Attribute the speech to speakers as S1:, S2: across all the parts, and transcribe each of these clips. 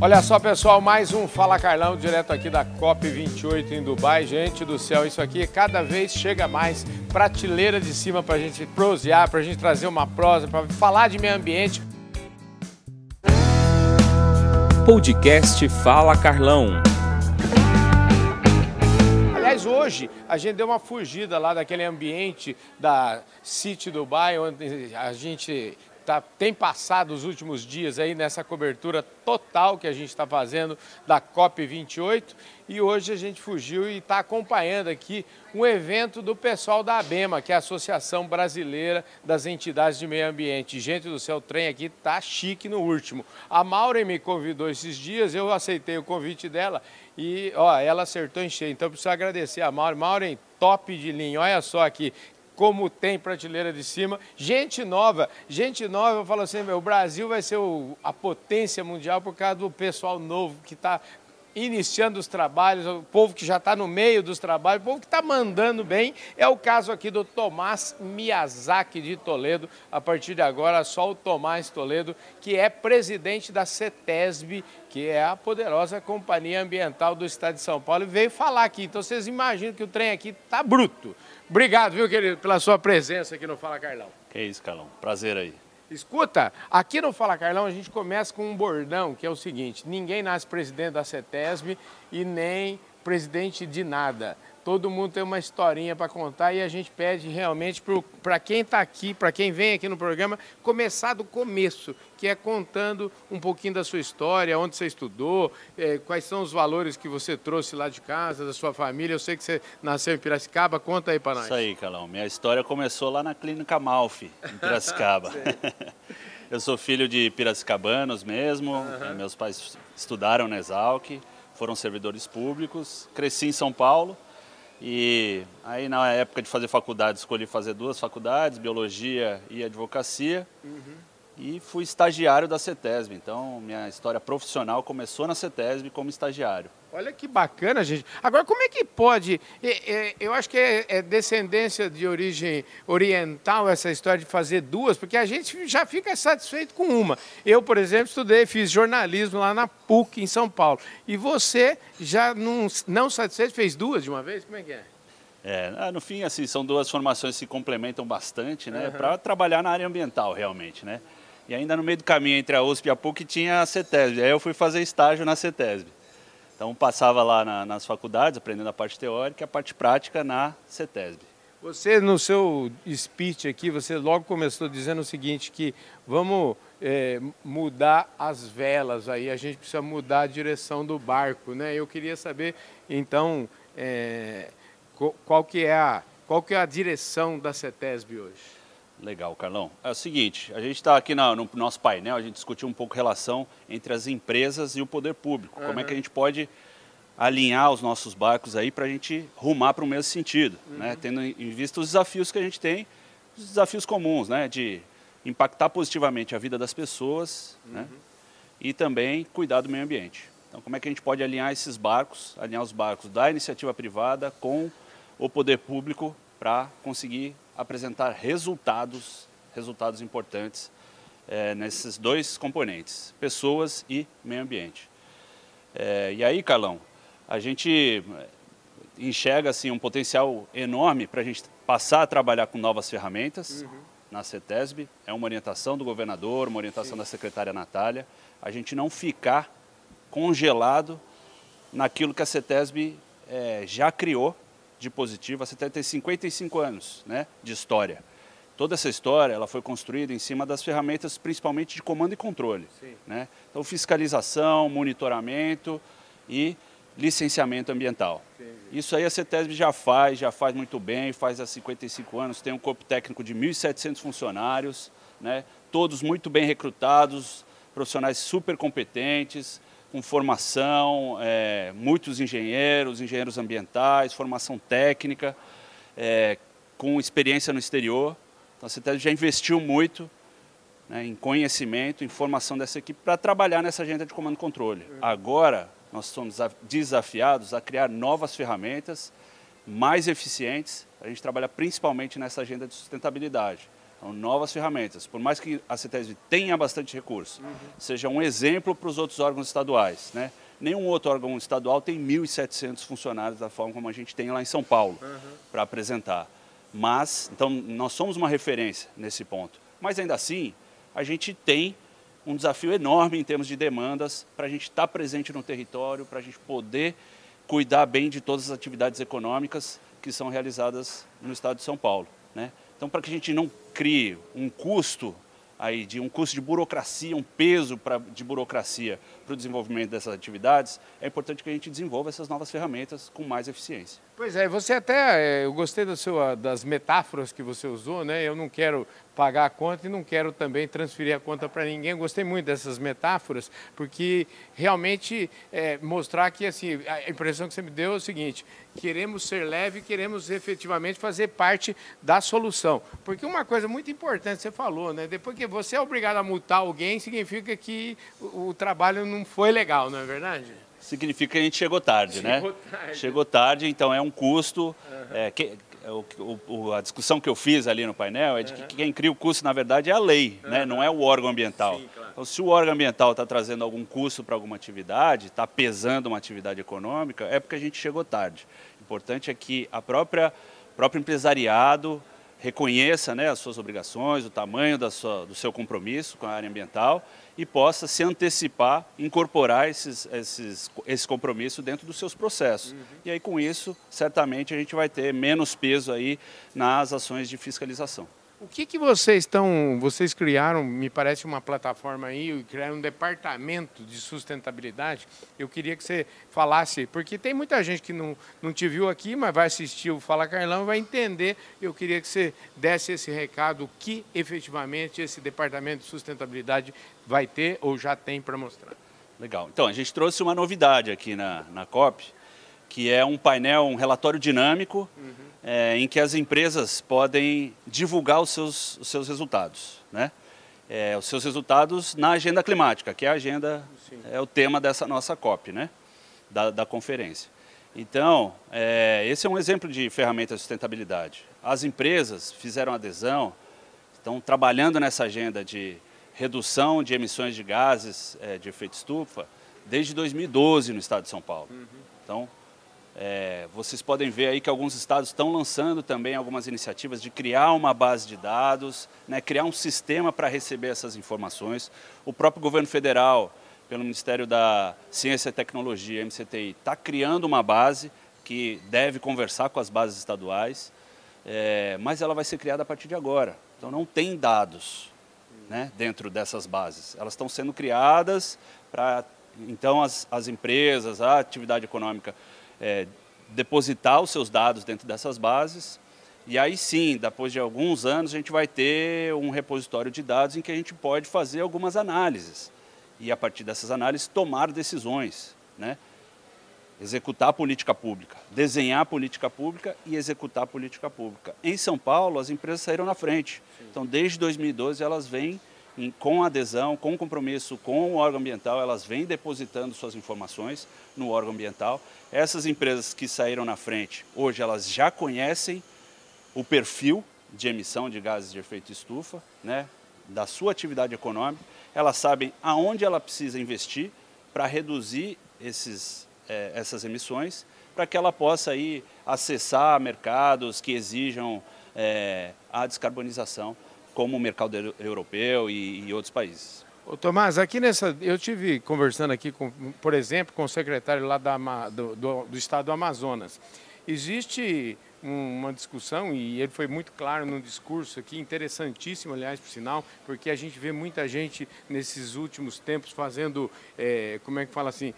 S1: Olha só, pessoal, mais um Fala Carlão, direto aqui da COP28 em Dubai. Gente do céu, isso aqui cada vez chega mais prateleira de cima para a gente prosear, para a gente trazer uma prosa, para falar de meio ambiente.
S2: Podcast Fala Carlão.
S1: Aliás, hoje a gente deu uma fugida lá daquele ambiente da City Dubai, onde a gente tá, tem passado os últimos dias aí nessa cobertura total que a gente está fazendo da COP28 e hoje a gente fugiu e está acompanhando aqui um evento do pessoal da ABEMA, que é a Associação Brasileira das Entidades de Meio Ambiente. Gente do céu, o trem aqui tá chique no último. A Maureen me convidou esses dias, eu aceitei o convite dela e ó, ela acertou em cheio. Então preciso agradecer a Maureen. Maureen, top de linha. Olha só aqui, como tem prateleira de cima. Gente nova, gente nova, eu falo assim, meu, o Brasil vai ser o, a potência mundial por causa do pessoal novo que está iniciando os trabalhos, o povo que já está no meio dos trabalhos, o povo que está mandando bem. É o caso aqui do Tomás Miyazaki de Toledo. A partir de agora, só o Tomás Toledo, que é presidente da CETESB, que é a poderosa companhia ambiental do estado de São Paulo, e veio falar aqui. Então vocês imaginam que o trem aqui está bruto. Obrigado, viu, querido, pela sua presença aqui no Fala Carlão.
S3: Que isso, Carlão. Prazer aí.
S1: Escuta, aqui no Fala Carlão a gente começa com um bordão que é o seguinte: ninguém nasce presidente da CETESB e nem presidente de nada. Todo mundo tem uma historinha para contar e a gente pede realmente para quem está aqui, para quem vem aqui no programa, começar do começo, que é contando um pouquinho da sua história, onde você estudou, é, quais são os valores que você trouxe lá de casa, da sua família. Eu sei que você nasceu em Piracicaba, conta aí para nós.
S3: Isso aí, Calão. Minha história começou lá na Clínica Malfi, em Piracicaba. Eu sou filho de piracicabanos mesmo, uhum. meus pais estudaram na Exalc, foram servidores públicos, cresci em São Paulo, e aí na época de fazer faculdade, escolhi fazer duas faculdades, biologia e advocacia. Uhum. E fui estagiário da CETESB. Então, minha história profissional começou na CETESB como estagiário.
S1: Olha que bacana, gente. Agora, como é que pode? Eu acho que é, é descendência de origem oriental essa história de fazer duas, porque a gente já fica satisfeito com uma. Eu, por exemplo, estudei, fiz jornalismo lá na PUC, em São Paulo. E você, já não, não satisfeito, fez duas de uma vez? Como é que é?
S3: É, ah, no fim, assim, são duas formações que se complementam bastante, né? Uhum. Para trabalhar na área ambiental, realmente, né? E ainda no meio do caminho entre a USP e a PUC tinha a CETESB. Aí eu fui fazer estágio na CETESB. Então passava lá na, nas faculdades, aprendendo a parte teórica e a parte prática na CETESB.
S1: Você, no seu speech aqui, você logo começou dizendo o seguinte, que vamos é, mudar as velas aí, a gente precisa mudar a direção do barco, né? Eu queria saber, então, é, qual, que é a, qual que é a direção da CETESB hoje?
S3: Legal, Carlão. É o seguinte, a gente está aqui no, no, nosso painel, a gente discutiu um pouco a relação entre as empresas e o poder público. Uhum. Como é que a gente pode alinhar os nossos barcos aí para a gente rumar para o mesmo sentido, uhum. né? tendo em vista os desafios que a gente tem, os desafios comuns, né? de impactar positivamente a vida das pessoas né? uhum. né? e também cuidar do meio ambiente. Então, como é que a gente pode alinhar esses barcos, alinhar os barcos da iniciativa privada com o poder público para conseguir apresentar resultados, resultados importantes é, nesses dois componentes, pessoas e meio ambiente. É, e aí, Carlão, a gente enxerga assim, um potencial enorme para a gente passar a trabalhar com novas ferramentas uhum. na CETESB. É uma orientação do governador, uma orientação Sim. da secretária Natália. A gente não ficar congelado naquilo que a CETESB é, já criou de positivo. A CETESB tem 55 anos né, de história. Toda essa história ela foi construída em cima das ferramentas, principalmente de comando e controle. Né? Então, fiscalização, monitoramento e licenciamento ambiental. Entendi. Isso aí a CETESB já faz, já faz muito bem, faz há 55 anos, tem um corpo técnico de 1.700 funcionários, né? todos muito bem recrutados, profissionais super competentes, com formação, é, muitos engenheiros, engenheiros ambientais, formação técnica, é, com experiência no exterior. Então a CETESB já investiu muito né, em conhecimento, em formação dessa equipe para trabalhar nessa agenda de comando e controle. Agora, nós somos desafiados a criar novas ferramentas mais eficientes. A gente trabalha principalmente nessa agenda de sustentabilidade. Então, novas ferramentas. Por mais que a CETESB tenha bastante recurso, uhum. seja um exemplo para os outros órgãos estaduais. Né? Nenhum outro órgão estadual tem 1.700 funcionários da forma como a gente tem lá em São Paulo uhum. para apresentar. Mas, então, nós somos uma referência nesse ponto. Mas ainda assim, a gente tem um desafio enorme em termos de demandas para a gente estar tá presente no território, para a gente poder cuidar bem de todas as atividades econômicas que são realizadas no estado de São Paulo. Né? Então, para que a gente não crie um custo aí de um custo de burocracia, um peso pra, de burocracia para o desenvolvimento dessas atividades, é importante que a gente desenvolva essas novas ferramentas com mais eficiência.
S1: Pois é, você até, é, eu gostei do seu, das metáforas que você usou, né? Eu não quero pagar a conta e não quero também transferir a conta para ninguém. Eu gostei muito dessas metáforas, porque realmente é, mostrar que assim, a impressão que você me deu é o seguinte, queremos ser leve, queremos efetivamente fazer parte da solução. Porque uma coisa muito importante você falou, né? Depois que você é obrigado a multar alguém, significa que o, o trabalho não foi legal, não é verdade?
S3: Significa que a gente chegou tarde, né? chegou né? Tarde. Chegou tarde, então é um custo. Uhum. É, que, é o, o, a discussão que eu fiz ali no painel é de que quem cria o custo, na verdade, é a lei, uhum. né? não é o órgão ambiental. Sim, claro. Então, se o órgão ambiental está trazendo algum custo para alguma atividade, está pesando uma atividade econômica, é porque a gente chegou tarde. O importante é que a própria próprio empresariado reconheça né, as suas obrigações, o tamanho da sua, do seu compromisso com a área ambiental e possa se antecipar, incorporar esses, esses, esse compromisso dentro dos seus processos. Uhum. E aí, com isso, certamente a gente vai ter menos peso aí nas ações de fiscalização.
S1: O que, que vocês estão, vocês criaram, me parece uma plataforma aí, criaram um departamento de sustentabilidade. Eu queria que você falasse, porque tem muita gente que não, não te viu aqui, mas vai assistir o Fala Carlão e vai entender. Eu queria que você desse esse recado, o que efetivamente esse departamento de sustentabilidade vai ter ou já tem para mostrar.
S3: Legal. Então, a gente trouxe uma novidade aqui na, na COP, que é um painel, um relatório dinâmico, uhum é, em que as empresas podem divulgar os seus, os seus resultados, né? É, os seus resultados na agenda climática, que é a agenda, Sim. é o tema dessa nossa COP, né? Da, da conferência. Então, é, esse é um exemplo de ferramenta de sustentabilidade. As empresas fizeram adesão, estão trabalhando nessa agenda de redução de emissões de gases é, de efeito estufa desde 2012 no estado de São Paulo. Uhum. Então, é, vocês podem ver aí que alguns estados estão lançando também algumas iniciativas de criar uma base de dados, né, criar um sistema para receber essas informações. O próprio governo federal, pelo Ministério da Ciência e Tecnologia, MCTI, está criando uma base que deve conversar com as bases estaduais, é, mas ela vai ser criada a partir de agora. Então não tem dados né, dentro dessas bases. Elas estão sendo criadas para então as, as empresas, a atividade econômica é, depositar os seus dados dentro dessas bases. E aí sim, depois de alguns anos, a gente vai ter um repositório de dados em que a gente pode fazer algumas análises. E a partir dessas análises, tomar decisões. Né? Executar a política pública, desenhar a política pública e executar a política pública. Em São Paulo, as empresas saíram na frente. Sim. Então, desde 2012, elas vêm com adesão, com compromisso com o órgão ambiental, elas vêm depositando suas informações no órgão ambiental. Essas empresas que saíram na frente, hoje elas já conhecem o perfil de emissão de gases de efeito estufa, né, da sua atividade econômica, elas sabem aonde ela precisa investir para reduzir esses, é, essas emissões, para que ela possa aí acessar mercados que exijam é, a descarbonização como o mercado europeu e, e outros países.
S1: Ô, Tomás, aqui nessa, eu tive conversando aqui, com, por exemplo, com o secretário lá da, do, do, do estado do Amazonas. Existe uma discussão e ele foi muito claro no discurso aqui, interessantíssimo, aliás, por sinal, porque a gente vê muita gente nesses últimos tempos fazendo, é, como é que fala assim,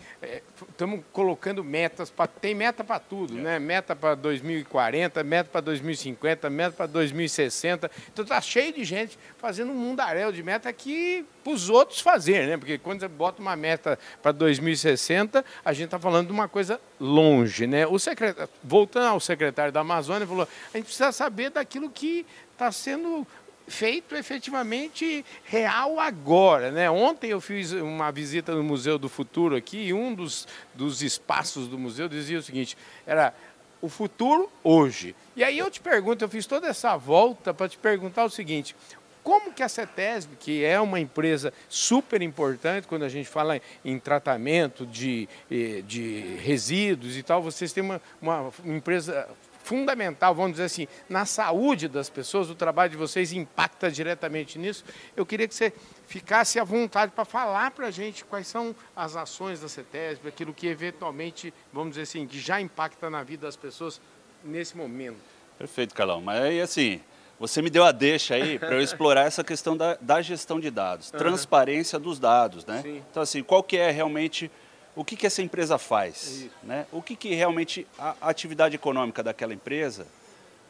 S1: estamos é, colocando metas, pra, tem meta para tudo, é. né? Meta para 2040, meta para 2050, meta para 2060. Então está cheio de gente fazendo um mundaréu de meta que para os outros fazer, né? Porque quando você bota uma meta para 2060, a gente está falando de uma coisa longe, né? O secretário, voltando ao secretário da Amazônia, falou: a gente precisa saber daquilo que está sendo feito efetivamente real agora. Né? Ontem eu fiz uma visita no Museu do Futuro aqui e um dos, dos espaços do museu dizia o seguinte: era o futuro hoje. E aí eu te pergunto, eu fiz toda essa volta para te perguntar o seguinte: como que a CETESB, que é uma empresa super importante quando a gente fala em tratamento de, eh, de resíduos e tal, vocês têm uma, uma empresa fundamental, vamos dizer assim, na saúde das pessoas, o trabalho de vocês impacta diretamente nisso. Eu queria que você ficasse à vontade para falar para a gente quais são as ações da CETESB, aquilo que eventualmente, vamos dizer assim, que já impacta na vida das pessoas nesse momento.
S3: Perfeito, Calão. Mas aí, assim, você me deu a deixa aí para eu explorar essa questão da, da gestão de dados, uhum. transparência dos dados, né? Sim. Então, assim, qual que é realmente o que, que essa empresa faz, né? O que, que realmente a, a atividade econômica daquela empresa,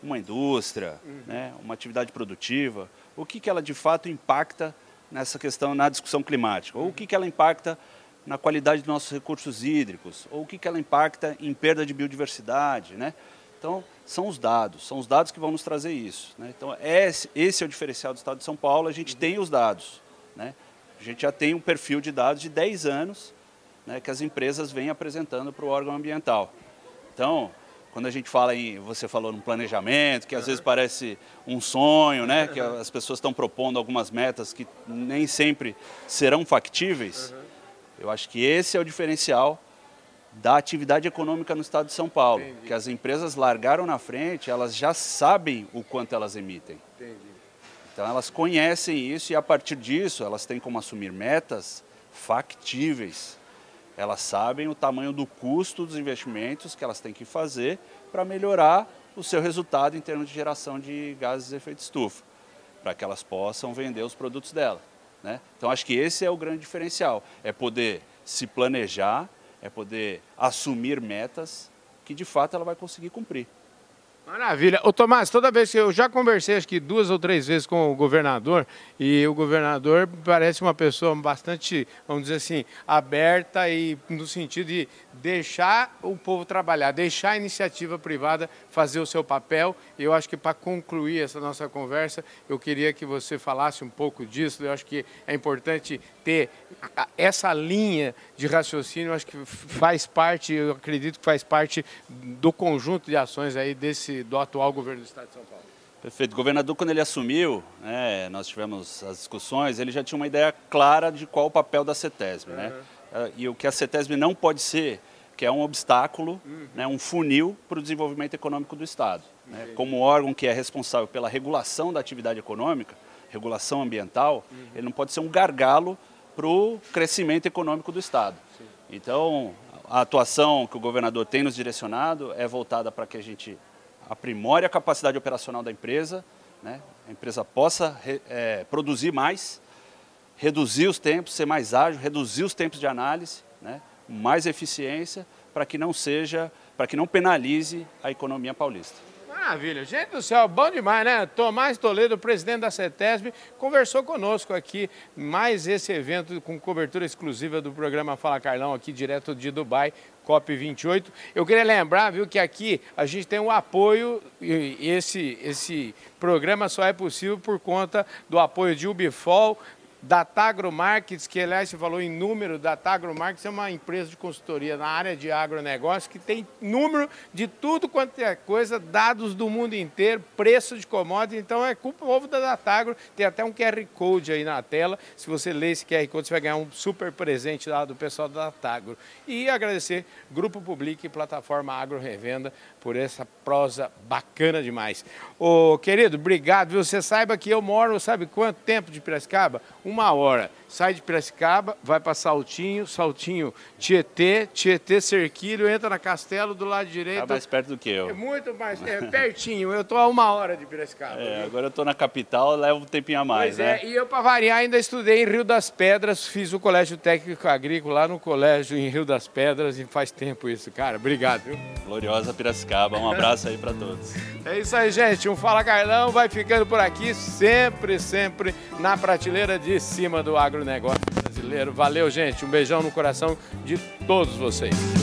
S3: uma indústria, uhum. né? Uma atividade produtiva, o que, que ela de fato impacta nessa questão, na discussão climática, ou o que, que ela impacta na qualidade dos nossos recursos hídricos, ou o que, que ela impacta em perda de biodiversidade, né? Então, são os dados, são os dados que vão nos trazer isso. Né? Então, esse, esse, é o diferencial do Estado de São Paulo, a gente uhum. tem os dados. Né? A gente já tem um perfil de dados de 10 anos né, que as empresas vêm apresentando para o órgão ambiental. Então, quando a gente fala em, você falou no planejamento, que às vezes parece um sonho, né, que as pessoas estão propondo algumas metas que nem sempre serão factíveis, eu acho que esse é o diferencial da atividade econômica no estado de São Paulo, Entendi. que as empresas largaram na frente, elas já sabem o quanto elas emitem. Entendi. Então elas conhecem isso e a partir disso elas têm como assumir metas factíveis. Elas sabem o tamanho do custo dos investimentos que elas têm que fazer para melhorar o seu resultado em termos de geração de gases de efeito estufa, para que elas possam vender os produtos dela. Né? Então acho que esse é o grande diferencial, é poder se planejar é poder assumir metas que de fato ela vai conseguir cumprir.
S1: Maravilha. Ô Tomás, toda vez que eu já conversei, acho que duas ou três vezes com o governador, e o governador parece uma pessoa bastante, vamos dizer assim, aberta e no sentido de deixar o povo trabalhar, deixar a iniciativa privada fazer o seu papel. Eu acho que para concluir essa nossa conversa, eu queria que você falasse um pouco disso. Eu acho que é importante ter essa linha de raciocínio, eu acho que faz parte, eu acredito que faz parte do conjunto de ações aí desse do atual governo do Estado de São Paulo.
S3: Perfeito. O governador, quando ele assumiu, né, nós tivemos as discussões, ele já tinha uma ideia clara de qual o papel da CETESB. Uhum. Né? Ah, e o que a CETESB não pode ser, que é um obstáculo, uhum. né, um funil para o desenvolvimento econômico do Estado. Né? Como órgão que é responsável pela regulação da atividade econômica, regulação ambiental, uhum. ele não pode ser um gargalo para o crescimento econômico do Estado. Sim. Então, a atuação que o governador tem nos direcionado é voltada para que a gente aprimore a capacidade operacional da empresa, né? a empresa possa é, produzir mais, reduzir os tempos, ser mais ágil, reduzir os tempos de análise, né? mais eficiência, para que não seja, para que não penalize a economia paulista.
S1: Maravilha. Gente do céu, bom demais, né? Tomás Toledo, presidente da CETESB, conversou conosco aqui, mais esse evento com cobertura exclusiva do programa Fala Carlão, aqui direto de Dubai, COP28. Eu queria lembrar, viu, que aqui a gente tem um apoio, esse, esse programa só é possível por conta do apoio de Ubifol, da Tagro Markets, que aliás você falou em número, da Tagro Markets é uma empresa de consultoria na área de agronegócio que tem número de tudo quanto é coisa, dados do mundo inteiro, preço de commodities, então é culpa povo da Datagro, tem até um QR Code aí na tela, se você ler esse QR Code você vai ganhar um super presente lá do pessoal da Datagro. E agradecer Grupo Public e Plataforma Agro Revenda por essa prosa bacana demais. Ô, querido, obrigado? Você saiba que eu moro, sabe quanto tempo de Piracicaba? Uma hora. Sai de Piracicaba, vai para Saltinho, Saltinho, Tietê, Tietê, Cerquilho, entra na Castelo do lado direito.
S3: Tá mais perto do que eu.
S1: É muito mais, é pertinho. Eu estou a uma hora de Piracicaba.
S3: É, agora eu estou na capital, leva um tempinho a mais, pois é,
S1: né? É, e eu, para variar, ainda estudei em Rio das Pedras, fiz o Colégio Técnico Agrícola lá no colégio em Rio das Pedras e faz tempo isso, cara. Obrigado, viu?
S3: Gloriosa Piracicaba, um abraço aí para todos.
S1: É isso aí, gente. Um Fala Carlão vai ficando por aqui, sempre, sempre na prateleira de cima do agronegócio brasileiro. Valeu, gente. Um beijão no coração de todos vocês.